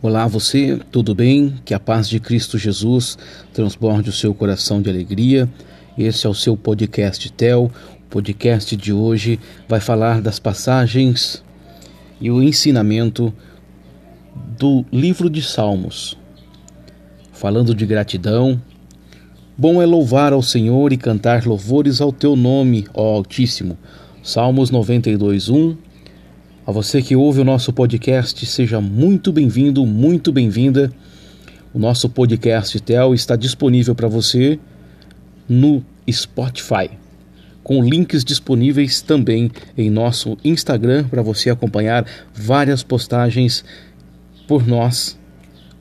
Olá, você, tudo bem? Que a paz de Cristo Jesus transborde o seu coração de alegria. Esse é o seu podcast Tel. O podcast de hoje vai falar das passagens e o ensinamento do livro de Salmos. Falando de gratidão, bom é louvar ao Senhor e cantar louvores ao teu nome, ó Altíssimo. Salmos 92, 1 a você que ouve o nosso podcast, seja muito bem-vindo, muito bem-vinda. O nosso podcast Tel está disponível para você no Spotify, com links disponíveis também em nosso Instagram para você acompanhar várias postagens por nós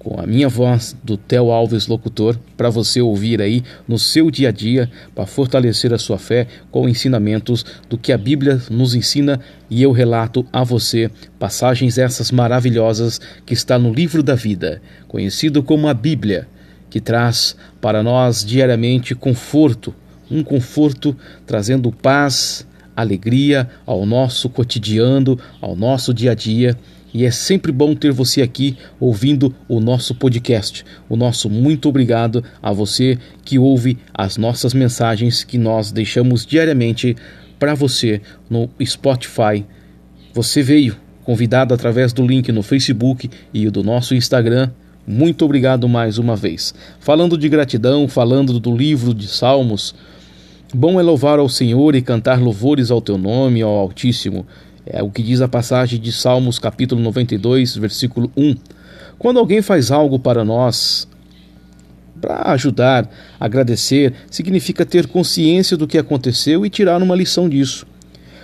com a minha voz do Theo Alves Locutor para você ouvir aí no seu dia a dia para fortalecer a sua fé com ensinamentos do que a Bíblia nos ensina. E eu relato a você passagens essas maravilhosas que está no livro da vida, conhecido como a Bíblia, que traz para nós diariamente conforto, um conforto trazendo paz, alegria ao nosso cotidiano, ao nosso dia a dia e é sempre bom ter você aqui ouvindo o nosso podcast. O nosso muito obrigado a você que ouve as nossas mensagens que nós deixamos diariamente para você no Spotify. Você veio convidado através do link no Facebook e do nosso Instagram. Muito obrigado mais uma vez. Falando de gratidão, falando do livro de Salmos, bom é louvar ao Senhor e cantar louvores ao teu nome, ao Altíssimo. É o que diz a passagem de Salmos, capítulo 92, versículo 1. Quando alguém faz algo para nós, para ajudar, agradecer, significa ter consciência do que aconteceu e tirar uma lição disso.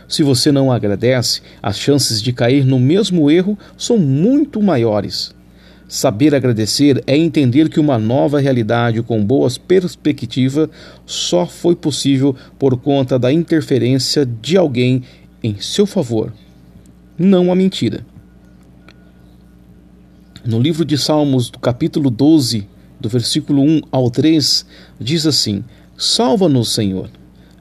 Se você não agradece, as chances de cair no mesmo erro são muito maiores. Saber agradecer é entender que uma nova realidade com boas perspectivas só foi possível por conta da interferência de alguém em seu favor, não a mentira. No livro de Salmos, do capítulo 12, do versículo 1 ao 3, diz assim: Salva-nos, Senhor.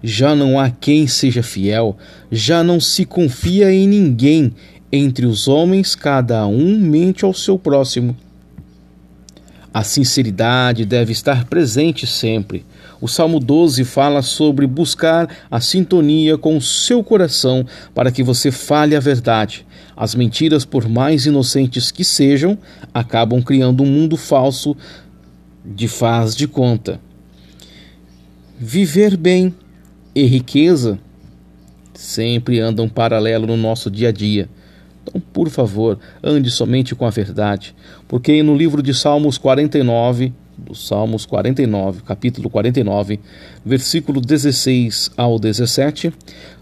Já não há quem seja fiel, já não se confia em ninguém. Entre os homens, cada um mente ao seu próximo. A sinceridade deve estar presente sempre. O Salmo 12 fala sobre buscar a sintonia com o seu coração para que você fale a verdade. As mentiras, por mais inocentes que sejam, acabam criando um mundo falso de faz de conta. Viver bem e riqueza sempre andam paralelo no nosso dia a dia. Então, por favor, ande somente com a verdade, porque no livro de Salmos 49, do Salmos 49, capítulo 49, versículo 16 ao 17,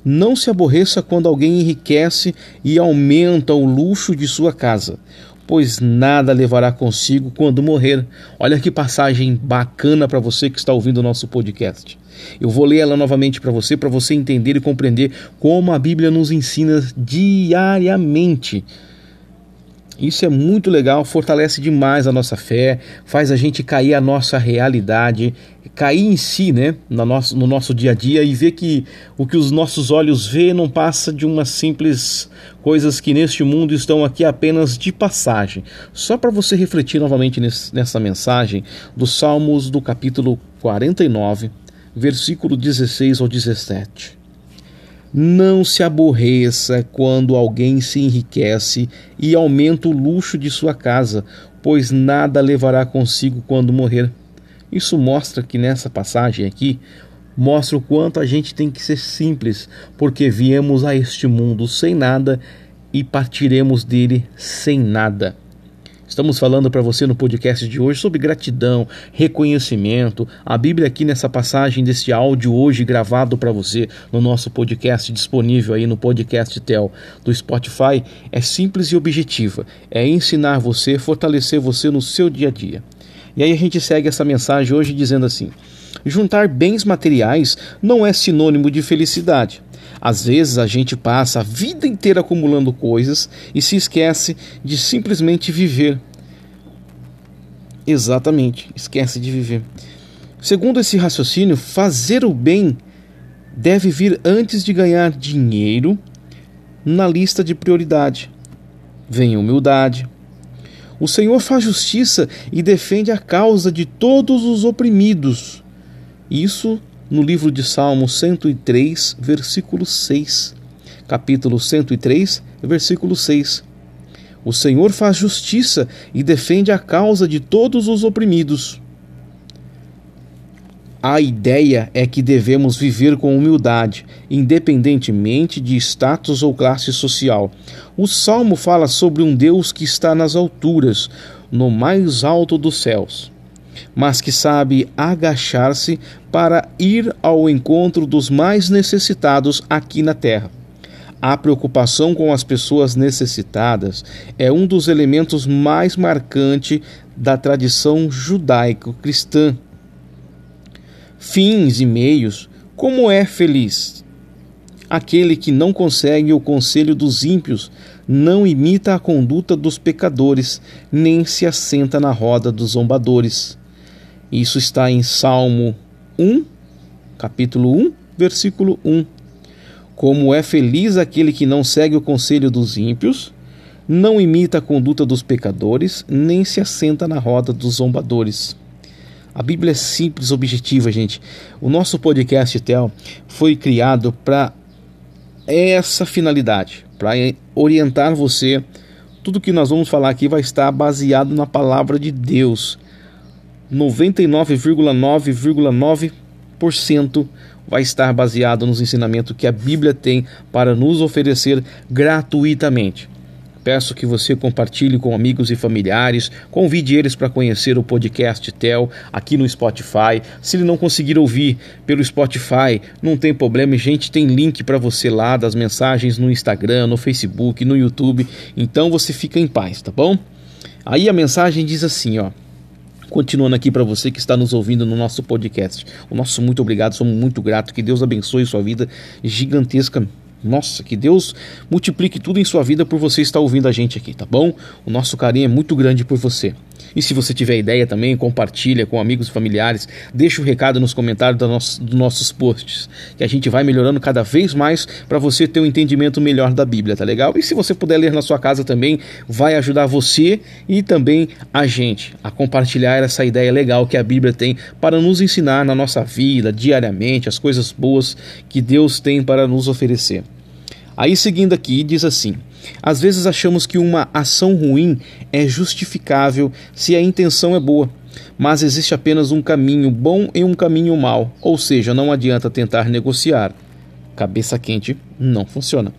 não se aborreça quando alguém enriquece e aumenta o luxo de sua casa, pois nada levará consigo quando morrer. Olha que passagem bacana para você que está ouvindo o nosso podcast. Eu vou ler ela novamente para você, para você entender e compreender como a Bíblia nos ensina diariamente. Isso é muito legal, fortalece demais a nossa fé, faz a gente cair a nossa realidade, cair em si, né, no nosso, no nosso dia a dia e ver que o que os nossos olhos vê não passa de umas simples coisas que neste mundo estão aqui apenas de passagem. Só para você refletir novamente nesse, nessa mensagem dos Salmos do capítulo 49, versículo 16 ao 17. Não se aborreça quando alguém se enriquece e aumenta o luxo de sua casa, pois nada levará consigo quando morrer. Isso mostra que nessa passagem aqui mostra o quanto a gente tem que ser simples, porque viemos a este mundo sem nada e partiremos dele sem nada. Estamos falando para você no podcast de hoje sobre gratidão, reconhecimento. A Bíblia aqui nessa passagem deste áudio hoje gravado para você no nosso podcast disponível aí no podcast Tel do Spotify é simples e objetiva. É ensinar você, fortalecer você no seu dia a dia. E aí a gente segue essa mensagem hoje dizendo assim: juntar bens materiais não é sinônimo de felicidade. Às vezes a gente passa a vida inteira acumulando coisas e se esquece de simplesmente viver. Exatamente, esquece de viver. Segundo esse raciocínio, fazer o bem deve vir antes de ganhar dinheiro na lista de prioridade. Vem humildade. O Senhor faz justiça e defende a causa de todos os oprimidos. Isso no livro de Salmos 103, versículo 6. Capítulo 103, versículo 6. O Senhor faz justiça e defende a causa de todos os oprimidos. A ideia é que devemos viver com humildade, independentemente de status ou classe social. O salmo fala sobre um Deus que está nas alturas, no mais alto dos céus, mas que sabe agachar-se para ir ao encontro dos mais necessitados aqui na terra. A preocupação com as pessoas necessitadas é um dos elementos mais marcantes da tradição judaico-cristã fins e meios, como é feliz. Aquele que não consegue o conselho dos ímpios, não imita a conduta dos pecadores, nem se assenta na roda dos zombadores. Isso está em Salmo 1, capítulo 1, versículo 1. Como é feliz aquele que não segue o conselho dos ímpios, não imita a conduta dos pecadores, nem se assenta na roda dos zombadores. A Bíblia é simples, objetiva, gente. O nosso podcast Tel foi criado para essa finalidade, para orientar você. Tudo que nós vamos falar aqui vai estar baseado na palavra de Deus. 99,9,9% vai estar baseado nos ensinamentos que a Bíblia tem para nos oferecer gratuitamente. Peço que você compartilhe com amigos e familiares, convide eles para conhecer o podcast Tel aqui no Spotify. Se ele não conseguir ouvir pelo Spotify, não tem problema, gente, tem link para você lá das mensagens no Instagram, no Facebook, no YouTube. Então você fica em paz, tá bom? Aí a mensagem diz assim, ó: Continuando aqui para você que está nos ouvindo no nosso podcast. O nosso muito obrigado, somos muito gratos. Que Deus abençoe sua vida gigantesca nossa, que Deus multiplique tudo em sua vida por você estar ouvindo a gente aqui, tá bom? O nosso carinho é muito grande por você. E se você tiver ideia também, compartilha com amigos e familiares, deixa o um recado nos comentários dos nossos, dos nossos posts, que a gente vai melhorando cada vez mais para você ter um entendimento melhor da Bíblia, tá legal? E se você puder ler na sua casa também, vai ajudar você e também a gente a compartilhar essa ideia legal que a Bíblia tem para nos ensinar na nossa vida, diariamente, as coisas boas que Deus tem para nos oferecer. Aí seguindo aqui, diz assim: às vezes achamos que uma ação ruim é justificável se a intenção é boa, mas existe apenas um caminho bom e um caminho mau, ou seja, não adianta tentar negociar. Cabeça quente não funciona.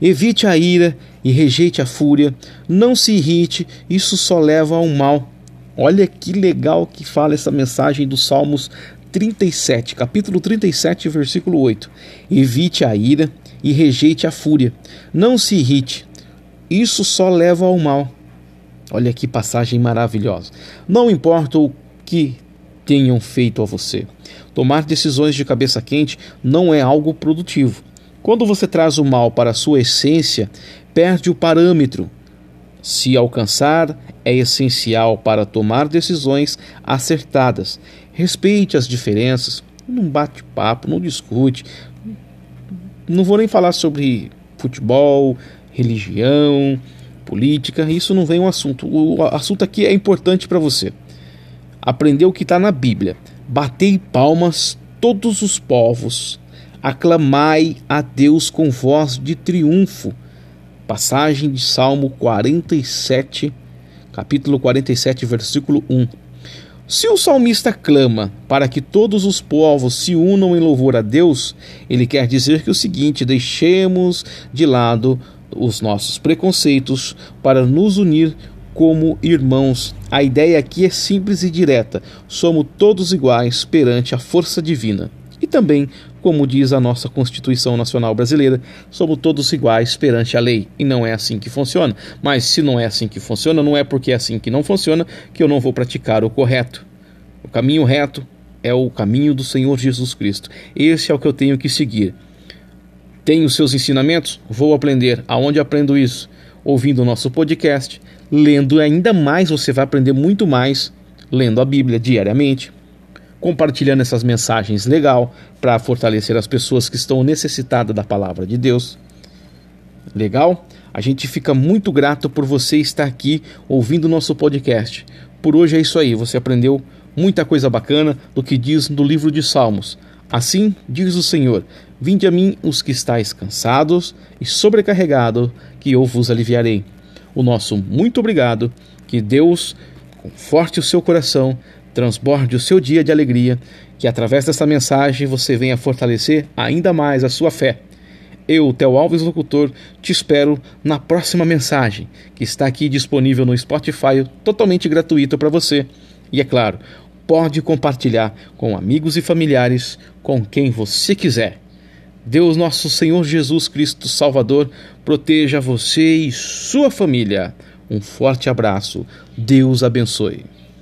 Evite a ira e rejeite a fúria, não se irrite, isso só leva ao mal. Olha que legal que fala essa mensagem dos Salmos 37, capítulo 37, versículo 8. Evite a ira e rejeite a fúria. Não se irrite, isso só leva ao mal. Olha que passagem maravilhosa. Não importa o que tenham feito a você. Tomar decisões de cabeça quente não é algo produtivo. Quando você traz o mal para a sua essência, perde o parâmetro. Se alcançar, é essencial para tomar decisões acertadas. Respeite as diferenças, não bate papo, não discute, não vou nem falar sobre futebol, religião, política, isso não vem um assunto. O assunto aqui é importante para você. Aprender o que está na Bíblia. Batei palmas todos os povos, aclamai a Deus com voz de triunfo. Passagem de Salmo 47, capítulo 47, versículo 1. Se o salmista clama para que todos os povos se unam em louvor a Deus, ele quer dizer que o seguinte: deixemos de lado os nossos preconceitos para nos unir como irmãos. A ideia aqui é simples e direta: somos todos iguais perante a força divina. E também, como diz a nossa Constituição Nacional Brasileira, somos todos iguais perante a lei. E não é assim que funciona. Mas se não é assim que funciona, não é porque é assim que não funciona que eu não vou praticar o correto. O caminho reto é o caminho do Senhor Jesus Cristo. Esse é o que eu tenho que seguir. Tenho seus ensinamentos? Vou aprender. Aonde aprendo isso? Ouvindo o nosso podcast, lendo ainda mais, você vai aprender muito mais lendo a Bíblia diariamente compartilhando essas mensagens legal para fortalecer as pessoas que estão necessitadas da palavra de Deus. Legal? A gente fica muito grato por você estar aqui ouvindo o nosso podcast. Por hoje é isso aí, você aprendeu muita coisa bacana do que diz no livro de Salmos. Assim diz o Senhor: Vinde a mim os que estáis cansados e sobrecarregados, que eu vos aliviarei. O nosso muito obrigado, que Deus conforte o seu coração, transborde o seu dia de alegria, que através dessa mensagem você venha fortalecer ainda mais a sua fé. Eu, Theo Alves Locutor, te espero na próxima mensagem, que está aqui disponível no Spotify, totalmente gratuito para você. E é claro, pode compartilhar com amigos e familiares, com quem você quiser. Deus, nosso Senhor Jesus Cristo Salvador, proteja você e sua família. Um forte abraço. Deus abençoe.